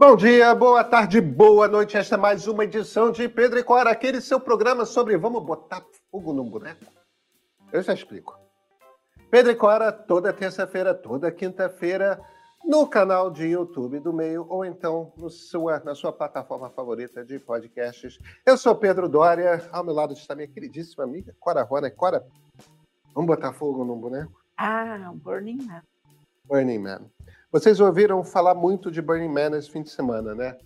Bom dia, boa tarde, boa noite. Esta é mais uma edição de Pedro e Cora, aquele seu programa sobre vamos botar fogo no boneco. Eu já explico. Pedro e Cora, toda terça-feira, toda quinta-feira, no canal de YouTube do Meio, ou então sua, na sua plataforma favorita de podcasts. Eu sou Pedro Dória, ao meu lado está minha queridíssima amiga Cora Rona. Cora, vamos botar fogo no boneco? Ah, Burning Man. Burning Man. Vocês ouviram falar muito de Burning Man esse fim de semana, né?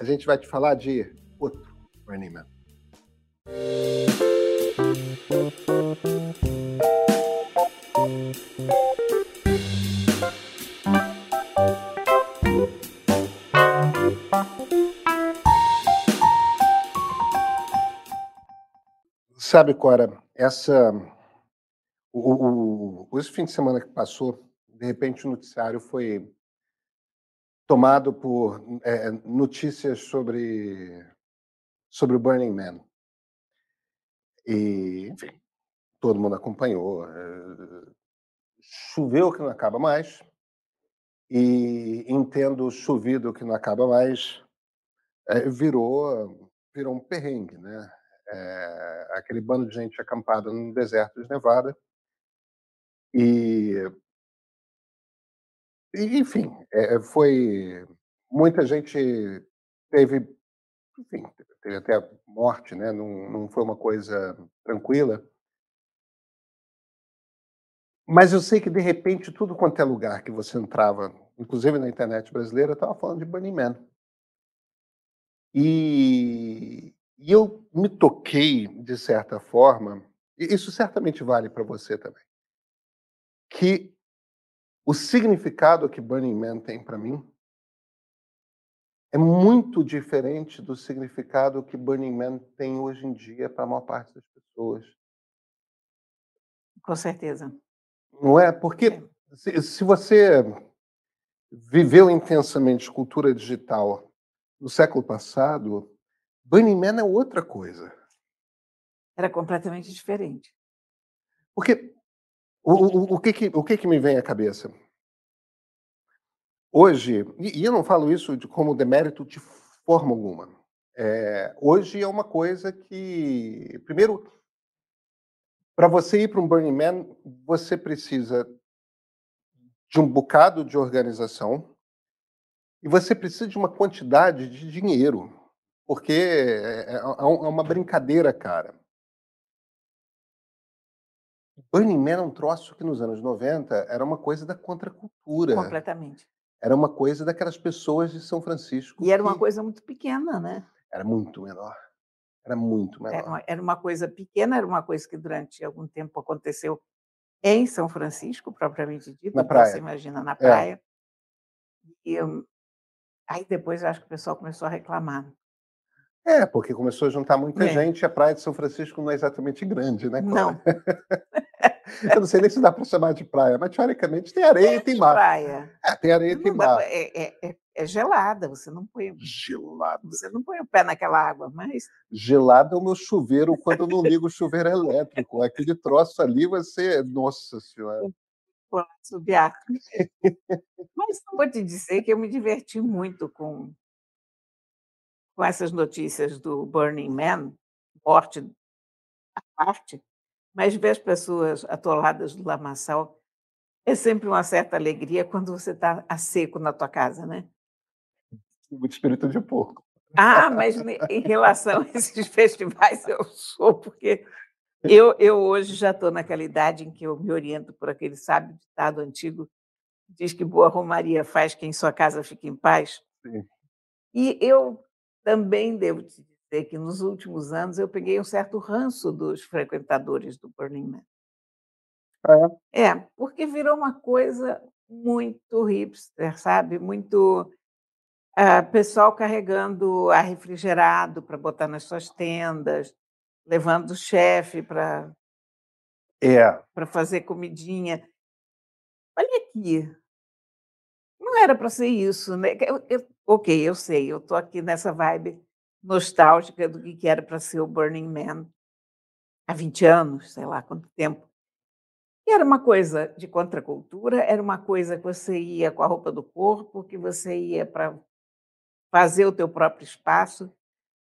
A gente vai te falar de outro Burning Man. Sabe, Cora, essa o, o, esse fim de semana que passou de repente o noticiário foi tomado por é, notícias sobre sobre o Burning Man. E, enfim, todo mundo acompanhou. É, choveu que não acaba mais. E entendo chovido que não acaba mais, é, virou virou um perrengue, né? É, aquele bando de gente acampada no deserto de Nevada. E enfim, é, foi. Muita gente teve. Enfim, teve até morte, né? Não, não foi uma coisa tranquila. Mas eu sei que, de repente, tudo quanto é lugar que você entrava, inclusive na internet brasileira, estava falando de Burning Man. E, e eu me toquei, de certa forma, e isso certamente vale para você também, que o significado que Burning Man tem para mim é muito diferente do significado que Burning Man tem hoje em dia para a maior parte das pessoas. Com certeza. Não é? Porque é. Se, se você viveu intensamente cultura digital no século passado, Burning Man é outra coisa. Era completamente diferente. Porque o, o, o, que, que, o que, que me vem à cabeça? Hoje, e, e eu não falo isso de, como demérito de forma alguma. É, hoje é uma coisa que, primeiro, para você ir para um Burning Man, você precisa de um bocado de organização e você precisa de uma quantidade de dinheiro, porque é, é, é uma brincadeira, cara. Burning Man é um troço que nos anos 90 era uma coisa da contracultura. Completamente. Era uma coisa daquelas pessoas de São Francisco. E era uma coisa muito pequena, né? Era muito menor. Era muito menor. Era uma, era uma coisa pequena, era uma coisa que durante algum tempo aconteceu em São Francisco, propriamente dito. Na praia. Você imagina, na praia. É. E hum, aí depois acho que o pessoal começou a reclamar. É, porque começou a juntar muita é. gente. A praia de São Francisco não é exatamente grande, né? Não. Eu não sei nem se dá para chamar de praia, mas teoricamente tem areia e tem mar. Praia. É, tem areia e tem mar. É, é, é, é, gelada, você não põe. Gelada. Você não põe o pé naquela água, mas. Gelada é o meu chuveiro quando eu não ligo o chuveiro elétrico. Aquele troço ali, você. Nossa Senhora. Subiar. mas vou te dizer que eu me diverti muito com com essas notícias do Burning Man, morte à parte, mas ver as pessoas atoladas do lamaçal é sempre uma certa alegria quando você está a seco na tua casa, né? Muito espírito de porco. Ah, mas em relação a esses festivais eu sou, porque eu, eu hoje já estou naquela idade em que eu me oriento por aquele sábio ditado antigo, diz que boa romaria faz quem sua casa fica em paz. Sim. E eu também devo te dizer que nos últimos anos eu peguei um certo ranço dos frequentadores do Burning Man. É, é porque virou uma coisa muito hipster, sabe? Muito uh, pessoal carregando ar refrigerado para botar nas suas tendas, levando o chefe para é. para fazer comidinha. Olha aqui, não era para ser isso, né? Eu, eu, ok, eu sei, eu estou aqui nessa vibe nostálgica do que era para ser o Burning Man há 20 anos, sei lá quanto tempo. E era uma coisa de contracultura, era uma coisa que você ia com a roupa do corpo, que você ia para fazer o teu próprio espaço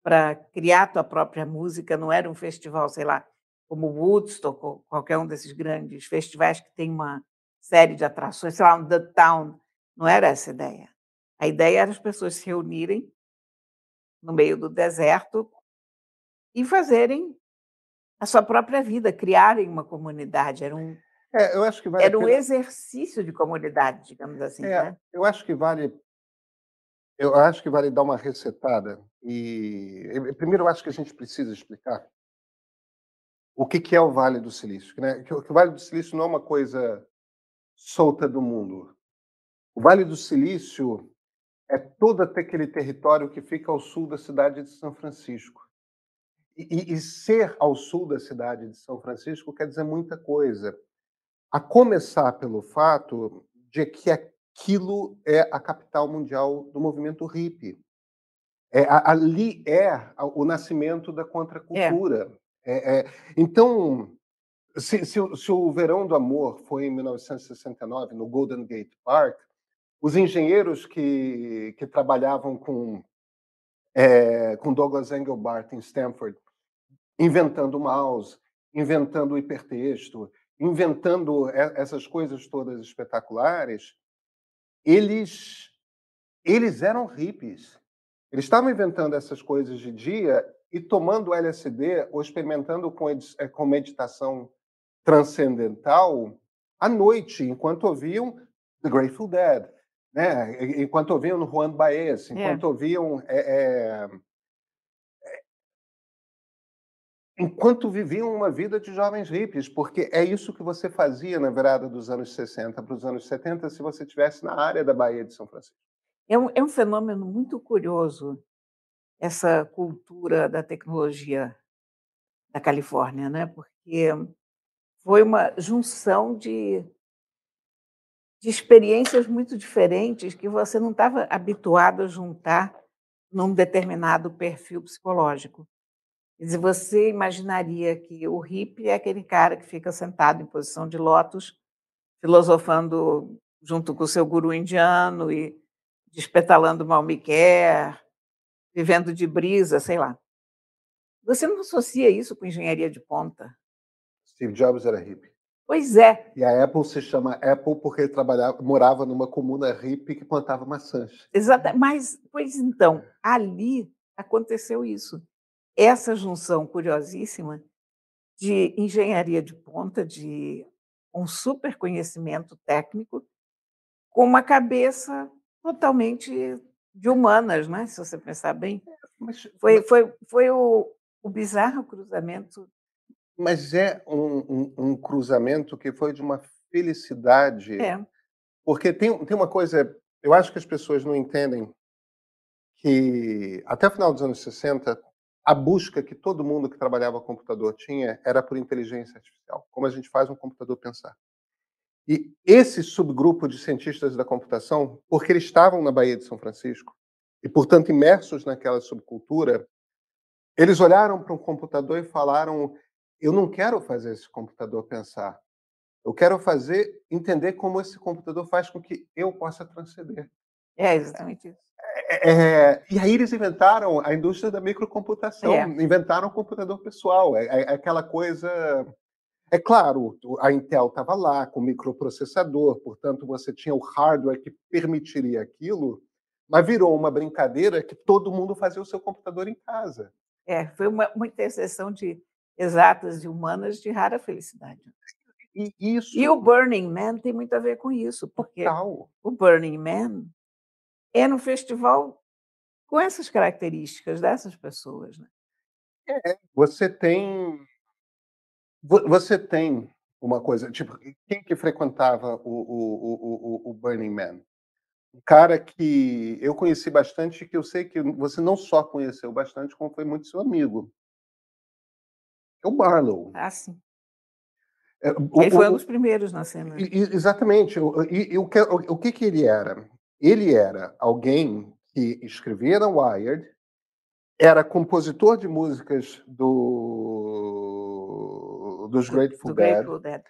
para criar tua própria música, não era um festival, sei lá, como Woodstock ou qualquer um desses grandes festivais que tem uma série de atrações, sei lá, um The Town, não era essa a ideia. A ideia era as pessoas se reunirem no meio do deserto e fazerem a sua própria vida, criarem uma comunidade. Era um, é, eu acho que vale era um exercício de comunidade, digamos assim. É, né? Eu acho que vale. Eu acho que vale dar uma resetada. E primeiro eu acho que a gente precisa explicar o que, é o Vale do Silício. Né? Que o Vale do Silício não é uma coisa solta do mundo. O Vale do Silício é todo aquele território que fica ao sul da cidade de São Francisco. E, e, ser ao sul da cidade de São Francisco quer dizer muita coisa. A começar pelo fato de que aquilo é a capital mundial do movimento hippie. É, ali é o nascimento da contracultura. É. É, então, se, se, se, o Verão do Amor foi em 1969, no Golden Gate Park, os engenheiros que, que trabalhavam com, é, com Douglas Engelbart em Stanford, inventando o mouse, inventando o hipertexto, inventando essas coisas todas espetaculares, eles, eles eram hippies. Eles estavam inventando essas coisas de dia e tomando LSD ou experimentando com, eh, com meditação transcendental à noite, enquanto ouviam The Grateful Dead, né? enquanto ouviam Juan Baez, é. enquanto é. ouviam. É, é, enquanto viviam uma vida de jovens hippies, porque é isso que você fazia na virada dos anos 60 para os anos 70 se você estivesse na área da Bahia de São Francisco. É um, é um fenômeno muito curioso essa cultura da tecnologia da Califórnia, né? Porque foi uma junção de, de experiências muito diferentes que você não estava habituado a juntar num determinado perfil psicológico. Quer você imaginaria que o hippie é aquele cara que fica sentado em posição de lótus, filosofando junto com o seu guru indiano e despetalando Malmiquer, vivendo de brisa, sei lá. Você não associa isso com engenharia de ponta? Steve Jobs era hippie. Pois é. E a Apple se chama Apple porque ele trabalhava, morava numa comuna hippie que plantava maçãs. Exato. Mas, pois então, ali aconteceu isso. Essa junção curiosíssima de engenharia de ponta, de um super conhecimento técnico, com uma cabeça totalmente de humanas, né? se você pensar bem. Mas, foi, foi, foi o, o bizarro cruzamento. Mas é um, um, um, cruzamento que foi de uma felicidade. É. Porque tem, tem uma coisa, eu acho que as pessoas não entendem que até o final dos anos 60, a busca que todo mundo que trabalhava com computador tinha era por inteligência artificial, como a gente faz um computador pensar. E esse subgrupo de cientistas da computação, porque eles estavam na Baía de São Francisco e, portanto, imersos naquela subcultura, eles olharam para um computador e falaram: eu não quero fazer esse computador pensar. Eu quero fazer entender como esse computador faz com que eu possa transcender. É exatamente isso. É, é, e aí eles inventaram a indústria da microcomputação, é. inventaram o computador pessoal, é, é aquela coisa é claro, a Intel estava lá com microprocessador, portanto você tinha o hardware que permitiria aquilo, mas virou uma brincadeira que todo mundo fazia o seu computador em casa. É, foi uma, uma interseção de exatas e humanas de rara felicidade. E, isso... e o Burning Man tem muito a ver com isso, porque Total. o Burning Man é no festival com essas características dessas pessoas. Né? É, você tem você tem uma coisa, tipo, quem que frequentava o, o, o, o Burning Man? Um cara que eu conheci bastante, que eu sei que você não só conheceu bastante, como foi muito seu amigo. É o Barlow. Ah, sim. É, o, ele foi um dos primeiros na cena. Exatamente. E, o, que, o, o que, que ele era? Ele era alguém que escrevia na Wired, era compositor de músicas do, dos Grateful, do, Dead, Grateful Dead.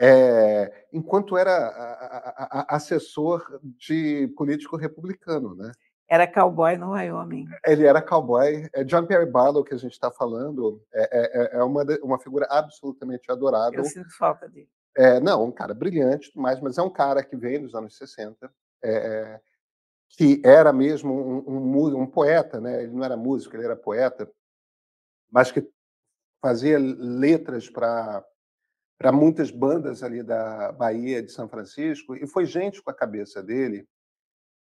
É, enquanto era a, a, a, assessor de político republicano, né? Era cowboy no Wyoming. Ele era cowboy. É John Perry Barlow que a gente está falando. É, é, é uma, uma figura absolutamente adorável. Eu sinto falta dele. É, não, um cara brilhante, mas, mas é um cara que veio dos anos 60, é, é, que era mesmo um, um, um, poeta, né? Ele não era músico, ele era poeta, mas que fazia letras para para muitas bandas ali da Bahia de São Francisco e foi gente com a cabeça dele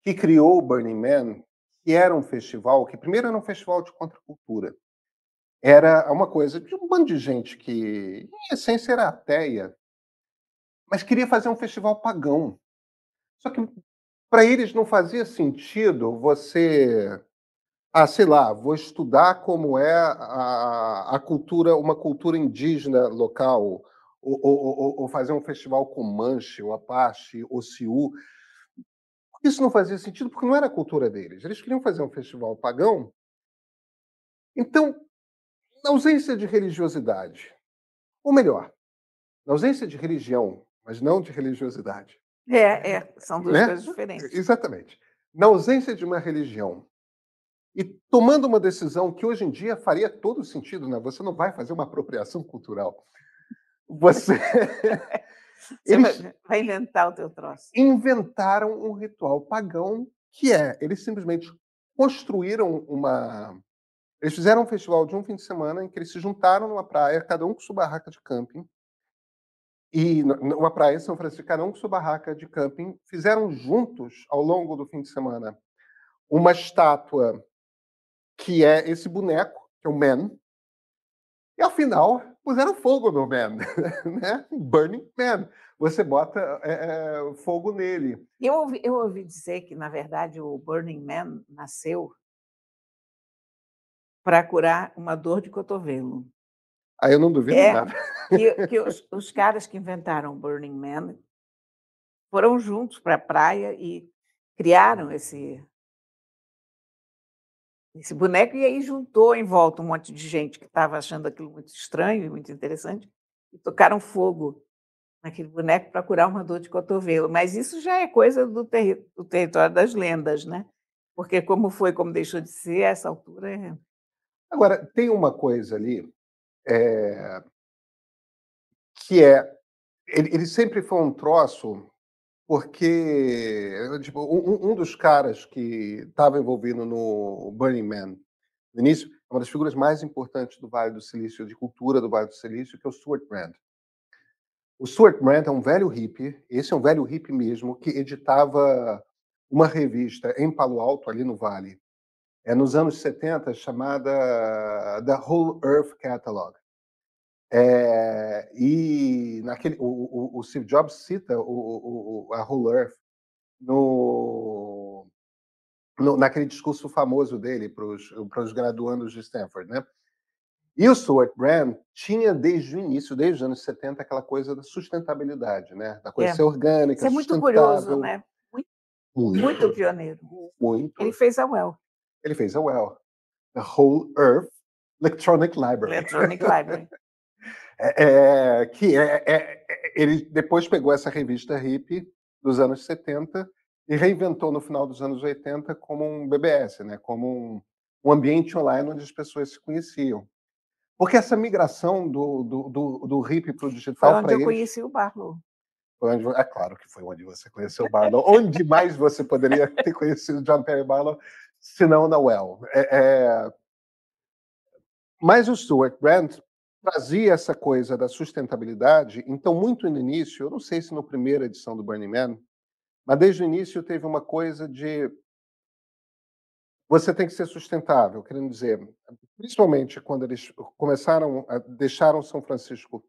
que criou o Burning Man, que era um festival que primeiro era um festival de contracultura. Era uma coisa de um bando de gente que, em essência, era ateia, mas queria fazer um festival pagão. Só que para eles não fazia sentido você, ah, sei lá, vou estudar como é a, a cultura, uma cultura indígena local, ou, ou, ou, fazer um festival com Manche, ou Apache, ou Siú. Isso não fazia sentido porque não era a cultura deles. Eles queriam fazer um festival pagão. Então, na ausência de religiosidade, ou melhor, na ausência de religião mas não de religiosidade. É, é, são duas né? coisas diferentes. Exatamente. Na ausência de uma religião e tomando uma decisão que hoje em dia faria todo sentido, né? Você não vai fazer uma apropriação cultural. Você. Eles vai inventar o teu troço. Inventaram um ritual pagão que é, eles simplesmente construíram uma. Eles fizeram um festival de um fim de semana em que eles se juntaram numa praia, cada um com sua barraca de camping, e numa praia em São Francisco, cada um com sua barraca de camping, fizeram juntos, ao longo do fim de semana, uma estátua que é esse boneco, que é o Man, e ao final puseram fogo no Man, né? Burning Man. Você bota é, é, fogo nele. Eu ouvi, eu ouvi dizer que, na verdade, o Burning Man nasceu para curar uma dor de cotovelo. Aí eu não duvido é, nada. Que, que os, os, caras que inventaram Burning Man foram juntos para a praia e criaram esse, esse boneco e aí juntou em volta um monte de gente que estava achando aquilo muito estranho e muito interessante e tocaram fogo naquele boneco para curar uma dor de cotovelo. Mas isso já é coisa do, terri do território das lendas, né? Porque como foi, como deixou de ser, a essa altura é... Agora, tem uma coisa ali é, que é. Ele, ele, sempre foi um troço, porque tipo, um, um dos caras que estava envolvido no Burning Man no início é uma das figuras mais importantes do Vale do Silício, de cultura do Vale do Silício, que é o Stuart Brand. O Stuart Brand é um velho hippie, esse é um velho hippie mesmo, que editava uma revista em Palo Alto, ali no Vale, é nos anos 70, chamada The Whole Earth Catalog. É, e naquele, o, o, o, Steve Jobs cita o, a Whole Earth no, no, naquele discurso famoso dele para os graduandos de Stanford, né? E o Stuart Brand tinha desde o início, desde os anos 70, aquela coisa da sustentabilidade, né? Da coisa é. ser orgânica, Isso é muito curioso, né? Muito, muito, muito pioneiro. Muito. Ele fez a Well. Ele fez a Well. The Whole Earth Electronic Library. Electronic Library. é, é, que é, é, é, ele depois pegou essa revista hippie dos anos 70 e reinventou no final dos anos 80 como um BBS, né? como um, um ambiente online onde as pessoas se conheciam. Porque essa migração do, do, do, do hippie para o digital. Foi onde eu eles, conheci o Barlow. Onde, é claro que foi onde você conheceu o Barlow. onde mais você poderia ter conhecido John Perry Barlow se não na Well? É, é... Mas o Stuart Brand trazia essa coisa da sustentabilidade. Então, muito no início, eu não sei se na primeira edição do Burning Man, mas desde o início teve uma coisa de você tem que ser sustentável, querendo dizer, principalmente quando eles começaram a deixaram São Francisco,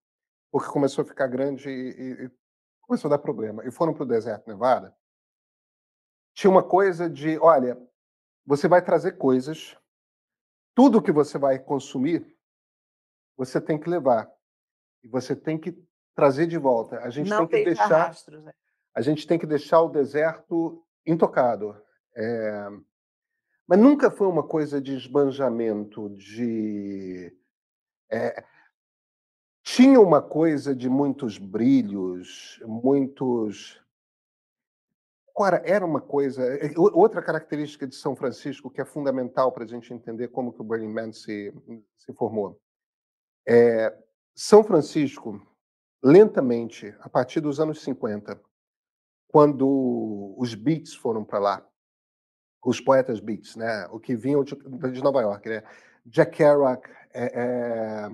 porque começou a ficar grande e, e começou a dar problema, e foram para o deserto Nevada. Tinha uma coisa de, olha, você vai trazer coisas, tudo que você vai consumir você tem que levar. E você tem que trazer de volta. A gente Não tem que deixar. Rastros, né? A gente tem que deixar o deserto intocado. É... Mas nunca foi uma coisa de esbanjamento, de. É... Tinha uma coisa de muitos brilhos, muitos. Agora, era uma coisa. É, outra característica de São Francisco que é fundamental para a gente entender como que o Burning Man se, se formou. É, São Francisco, lentamente, a partir dos anos 50, quando os Beats foram para lá, os poetas Beats, né, o que vinham de, de Nova York, né, Jack Kerouac, é, é,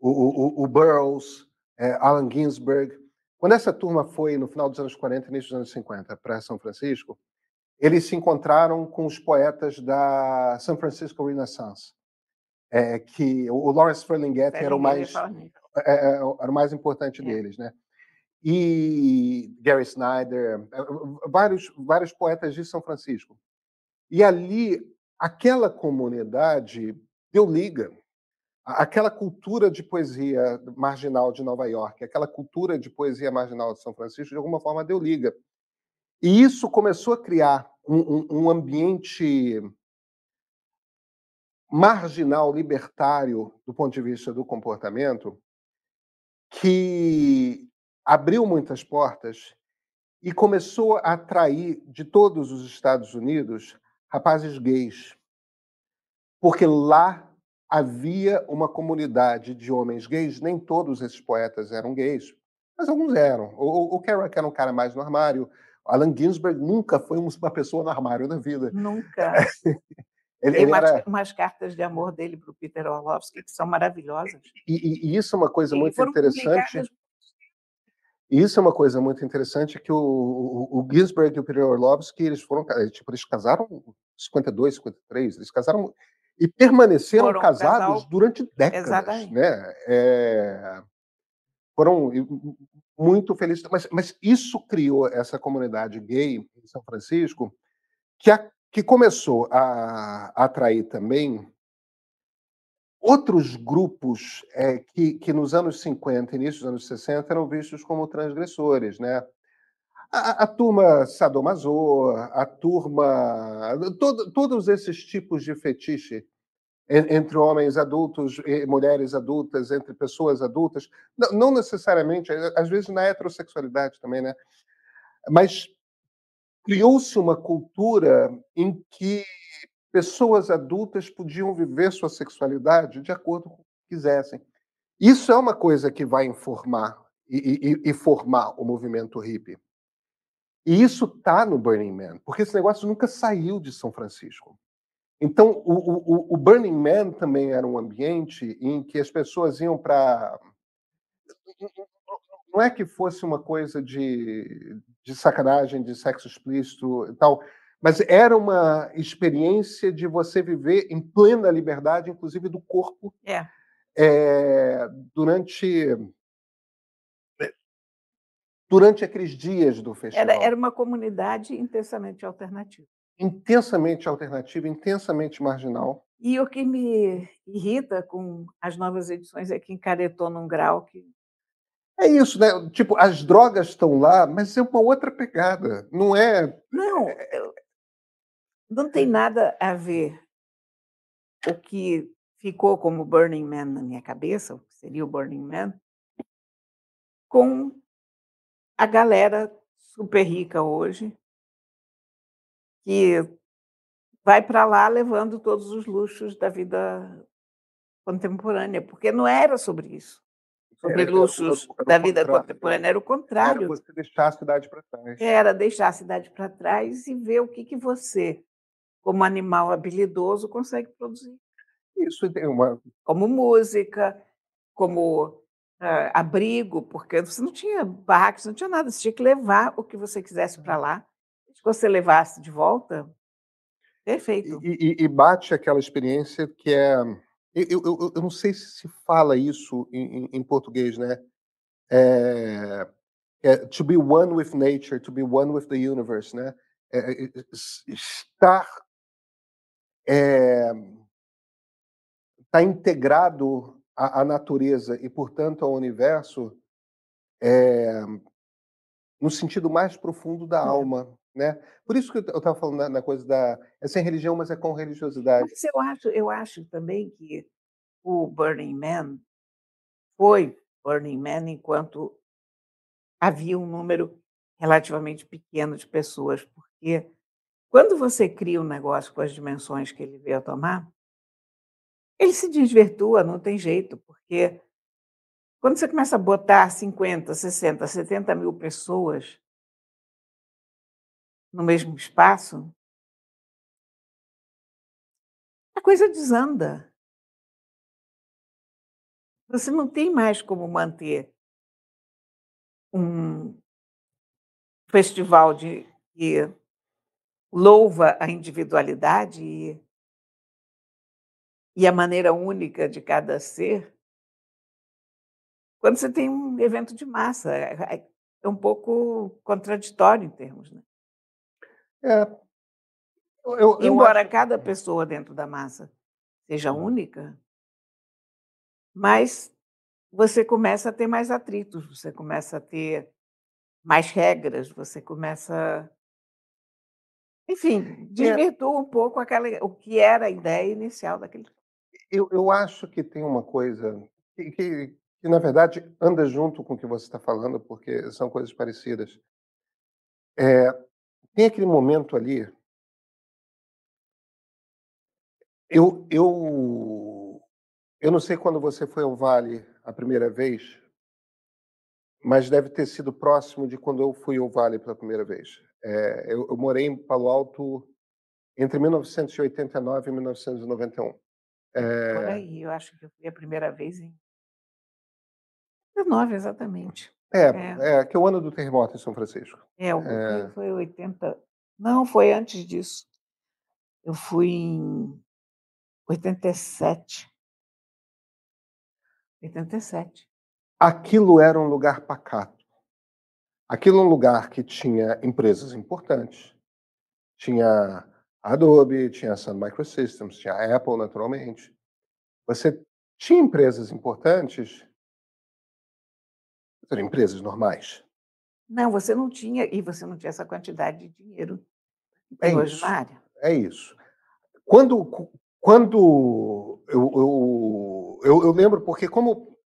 o, o, o, Burroughs, Allen Ginsberg. Quando essa turma foi, no final dos anos 40 início dos anos 50, para São Francisco, eles se encontraram com os poetas da San Francisco Renaissance, é, que o Lawrence Ferlinghetti era o mais é, é, era o mais importante é. deles, né? E Gary Snyder, vários vários poetas de São Francisco. E ali aquela comunidade deu liga. Aquela cultura de poesia marginal de Nova York, aquela cultura de poesia marginal de São Francisco, de alguma forma deu liga. E isso começou a criar um, um, um ambiente marginal, libertário, do ponto de vista do comportamento, que abriu muitas portas e começou a atrair de todos os Estados Unidos rapazes gays. Porque lá havia uma comunidade de homens gays, nem todos esses poetas eram gays, mas alguns eram. O, o Kerouac era um cara mais no armário, Allen Ginsberg nunca foi uma pessoa no armário na vida. Nunca. ele, Tem ele umas, era... umas, cartas de amor dele para o Peter Orlovsky que são maravilhosas. E, e, e isso é uma coisa e muito interessante. E isso é uma coisa muito interessante que o, o, o Ginsberg e o Peter Orlovsky eles foram tipo eles casaram 52, 53, eles casaram e permaneceram foram casados casal... durante décadas, Exatamente. né? É... Foram muito felizes, mas, mas isso criou essa comunidade gay em São Francisco que, a, que começou a, atrair também outros grupos é, que, que nos anos 50 início dos anos 60 eram vistos como transgressores, né? A, a turma sadomaso, a turma. Todo, todos esses tipos de fetiche entre homens adultos e mulheres adultas, entre pessoas adultas, não necessariamente, às vezes na heterossexualidade também, né? Mas criou-se uma cultura em que pessoas adultas podiam viver sua sexualidade de acordo com o que quisessem. Isso é uma coisa que vai informar e, e, e formar o movimento hippie. E isso está no Burning Man, porque esse negócio nunca saiu de São Francisco. Então, o, o, o Burning Man também era um ambiente em que as pessoas iam para. Não é que fosse uma coisa de, de sacanagem, de sexo explícito e tal, mas era uma experiência de você viver em plena liberdade, inclusive do corpo, é. É, durante durante aqueles dias do festival. Era, era uma comunidade intensamente alternativa. Intensamente alternativa, intensamente marginal. E o que me irrita com as novas edições é que encaretou num grau que. É isso, né? Tipo, as drogas estão lá, mas é uma outra pegada. Não é. Não, não tem nada a ver o que ficou como Burning Man na minha cabeça, o que seria o Burning Man, com a galera super rica hoje, que vai para lá levando todos os luxos da vida contemporânea, porque não era sobre isso. Sobre luxos da vida contemporânea, era o contrário. Era você deixar a cidade para trás. Era deixar a cidade para trás e ver o que, que você, como animal habilidoso, consegue produzir. Isso tem uma. Como música, como uh, abrigo, porque você não tinha barracos, não tinha nada, você tinha que levar o que você quisesse para lá. Se você levasse de volta, perfeito. E, e, e bate aquela experiência que é. Eu, eu, eu, não sei se se fala isso em, em português, né? É, é, to be one with nature, to be one with the universe, né? É, é estar é, tá integrado a, a natureza e, portanto, ao universo é, no sentido mais profundo da é. alma, né? Por isso que eu estava falando na, na, coisa da é sem religião, mas é com religiosidade. Mas eu acho, eu acho também que o Burning Man foi Burning Man enquanto havia um número relativamente pequeno de pessoas, porque quando você cria um negócio com as dimensões que ele veio a tomar, ele se desvirtua, não tem jeito, porque quando você começa a botar 50, 60, 70 mil pessoas no mesmo espaço, a coisa desanda. Você não tem mais como manter um festival de que louva a individualidade e, e a maneira única de cada ser, quando você tem um evento de massa. É, é, é um pouco contraditório em termos. Né? É. Eu, eu Embora acho... cada pessoa dentro da massa seja única, mas você começa a ter mais atritos, você começa a ter mais regras, você começa. Enfim, É. desvirtua um pouco aquela, o que era a ideia inicial daquele. Eu, eu acho que tem uma coisa que, que, que, na verdade, anda junto com o que você está falando, porque são coisas parecidas. É, tem aquele momento ali. Eu, eu, eu não sei quando você foi ao Vale a primeira vez, mas deve ter sido próximo de quando eu fui ao Vale pela primeira vez. É, eu, eu, morei em Palo Alto entre 1989 e 1991. É... Por aí, eu acho que eu fui a primeira vez em 19, exatamente. É, é, é, que é o ano do terremoto em São Francisco. É, é. foi 80. Não, foi antes disso. Eu fui em 87. 87. Aquilo era um lugar pacato. Aquilo era um lugar que tinha empresas importantes. Tinha Adobe, tinha Sun Microsystems, tinha Apple, naturalmente. Você tinha empresas importantes, eram empresas normais. Não, você não tinha, e você não tinha essa quantidade de dinheiro é hoje isso, na área. É isso. Quando, quando eu, eu, eu, eu lembro, porque como,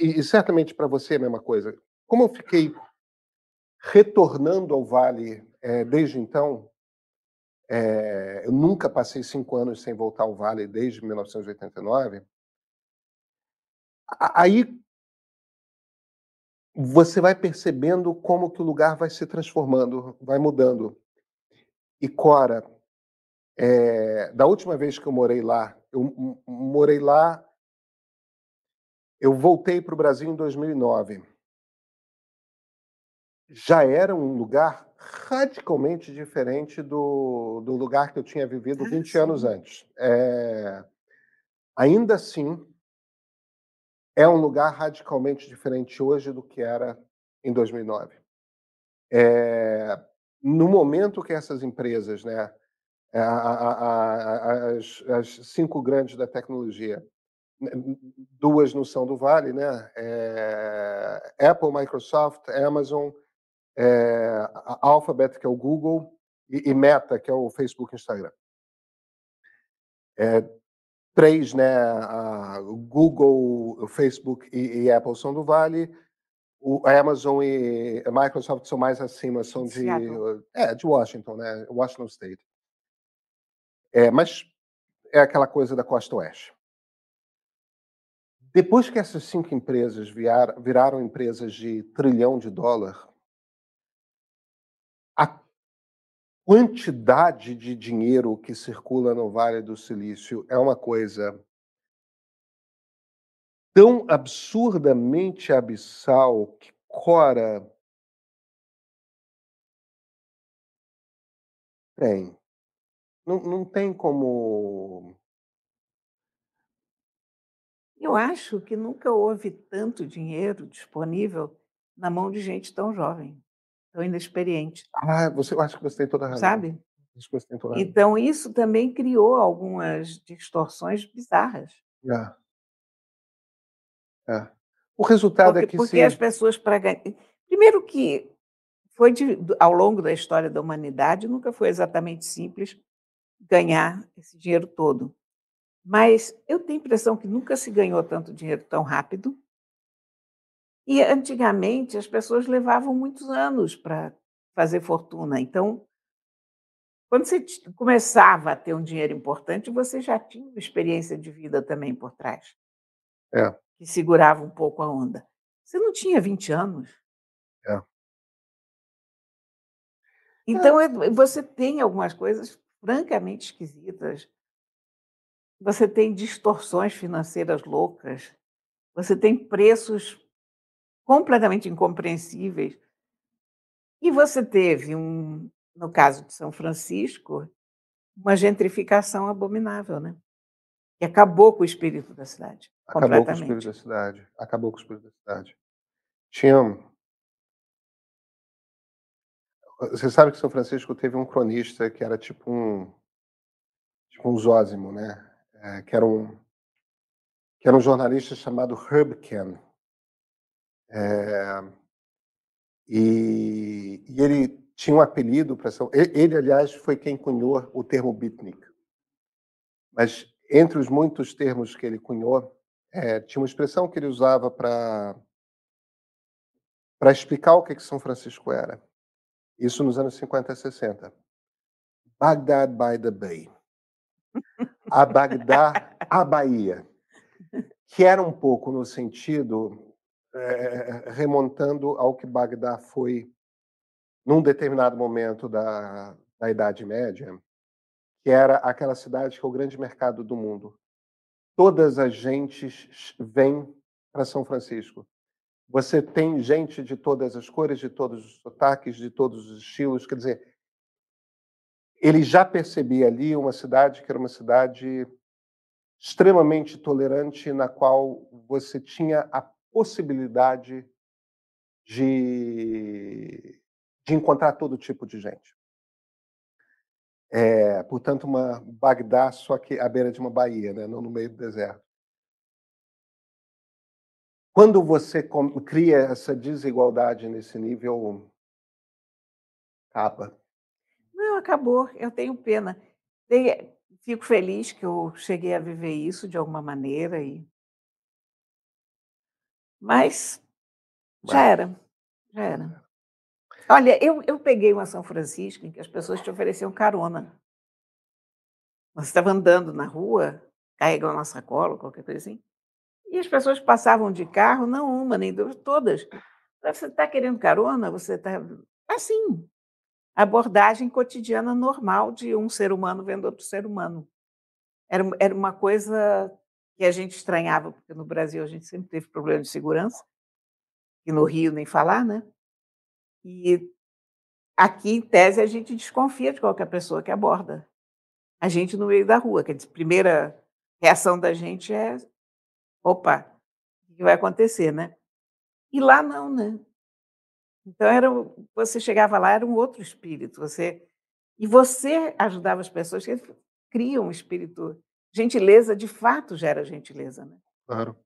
e, e certamente para você é a mesma coisa, como eu fiquei retornando ao Vale é, desde então, é, eu nunca passei cinco anos sem voltar ao Vale desde 1989. Aí você vai percebendo como que o lugar vai se transformando, vai mudando. E Cora, é, da última vez que eu morei lá, eu morei lá, eu voltei para o Brasil em 2009. Já era um lugar radicalmente diferente do, do lugar que eu tinha vivido 20 ah, anos antes. É, ainda assim, é um lugar radicalmente diferente hoje do que era em 2009. É, no momento que essas empresas, né, a, a, a, as, as, cinco grandes da tecnologia, duas no São do Vale, né, é, Apple, Microsoft, Amazon, é, Alphabet, que é o Google, e, e, Meta, que é o Facebook e Instagram. É, três, né, a Google, Facebook e, e, Apple são do Vale, o Amazon e a Microsoft são mais acima, são de, é, de Washington, né, Washington State. É, mas é aquela coisa da costa oeste. Depois que essas cinco empresas viar, viraram empresas de trilhão de dólar, quantidade de dinheiro que circula no Vale do Silício é uma coisa tão absurdamente abissal que Cora tem. Não, não tem como. Eu acho que nunca houve tanto dinheiro disponível na mão de gente tão jovem tão inexperiente. Ah, você, eu acho que você tem toda a razão. Sabe? Acho que você tem toda a razão. Então, isso também criou algumas distorções bizarras. É. É. O resultado porque, é que Porque se... as pessoas, para ganhar... Primeiro que foi de, ao longo da história da humanidade, nunca foi exatamente simples ganhar esse dinheiro todo. Mas eu tenho a impressão que nunca se ganhou tanto dinheiro tão rápido E antigamente as pessoas levavam muitos anos para fazer fortuna. Então, quando você começava a ter um dinheiro importante, você já tinha uma experiência de vida também por trás. É. Que segurava um pouco a onda. Você não tinha 20 anos. É. Então, é. você tem algumas coisas francamente esquisitas. Você tem distorções financeiras loucas. Você tem preços completamente incompreensíveis. E você teve um, no caso de São Francisco, uma gentrificação abominável, né? Que acabou com o espírito da cidade. Acabou com o espírito da cidade. Acabou com o espírito da cidade. Tinha. Você sabe que São Francisco teve um cronista que era tipo um. Tipo um Zósimo, né? É, que era um. Que era um jornalista chamado Herb Ken. É, e, e ele tinha um apelido para São. Ele, aliás, foi quem cunhou o termo beatnik. Mas entre os muitos termos que ele cunhou, é, tinha uma expressão que ele usava para para explicar o que, que São Francisco era. Isso nos anos 50 e 60. Baghdad by the Bay. A Bagdá, a Bahia. Que era um pouco no sentido, é, remontando ao que Bagdá foi num determinado momento da, da Idade Média, que era aquela cidade que é o grande mercado do mundo. Todas as gentes vêm para São Francisco. Você tem gente de todas as cores, de todos os sotaques, de todos os estilos. Quer dizer, ele já percebia ali uma cidade que era uma cidade extremamente tolerante, na qual você tinha a possibilidade de de encontrar todo tipo de gente. É, portanto, uma Bagdá só que à beira de uma baía, né? não no meio do deserto. Quando você cria essa desigualdade nesse nível, acaba. Não, acabou. Eu tenho pena. Fico feliz que eu cheguei a viver isso de alguma maneira e mas já era, já era. Olha, eu, eu peguei uma São Francisco em que as pessoas te ofereciam carona. Você estava andando na rua, carregando uma sacola, qualquer coisa assim, e as pessoas passavam de carro, não uma, nem duas, todas. Você está querendo carona? Você está. Assim, abordagem cotidiana normal de um ser humano vendo outro ser humano. Era, era uma coisa que a gente estranhava, porque no Brasil a gente sempre teve problema de segurança, e no Rio nem falar, né? E aqui, em tese, a gente desconfia de qualquer pessoa que aborda a gente no meio da rua. Quer dizer, a primeira reação da gente é: opa, o que vai acontecer, né? E lá não, né? Então era, você chegava lá era um outro espírito. Você e você ajudava as pessoas que criam um espírito. Gentileza de fato gera gentileza, né? Claro.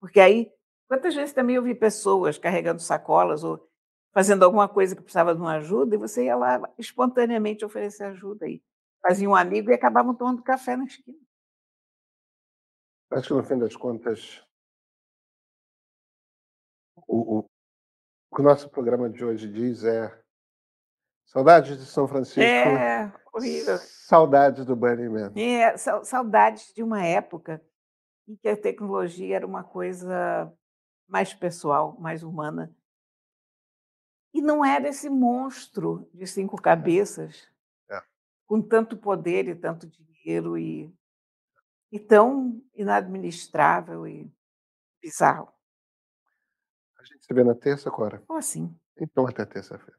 Porque aí quantas vezes também eu vi pessoas carregando sacolas ou fazendo alguma coisa que precisava de uma ajuda, e você ia lá espontaneamente oferecer ajuda. aí fazia um amigo e acabavam tomando café na esquina. Acho que no fim das contas, o, o, o que o nosso programa de hoje diz é saudades de São Francisco. É, horrível. Saudades do Burning Man. É, saudades de uma época em que a tecnologia era uma coisa mais pessoal, mais humana. E não era esse monstro de cinco cabeças, é. com tanto poder e tanto dinheiro e, e tão inadministrável e bizarro. A gente se vê na terça, Cora? Como assim? Então, até terça-feira.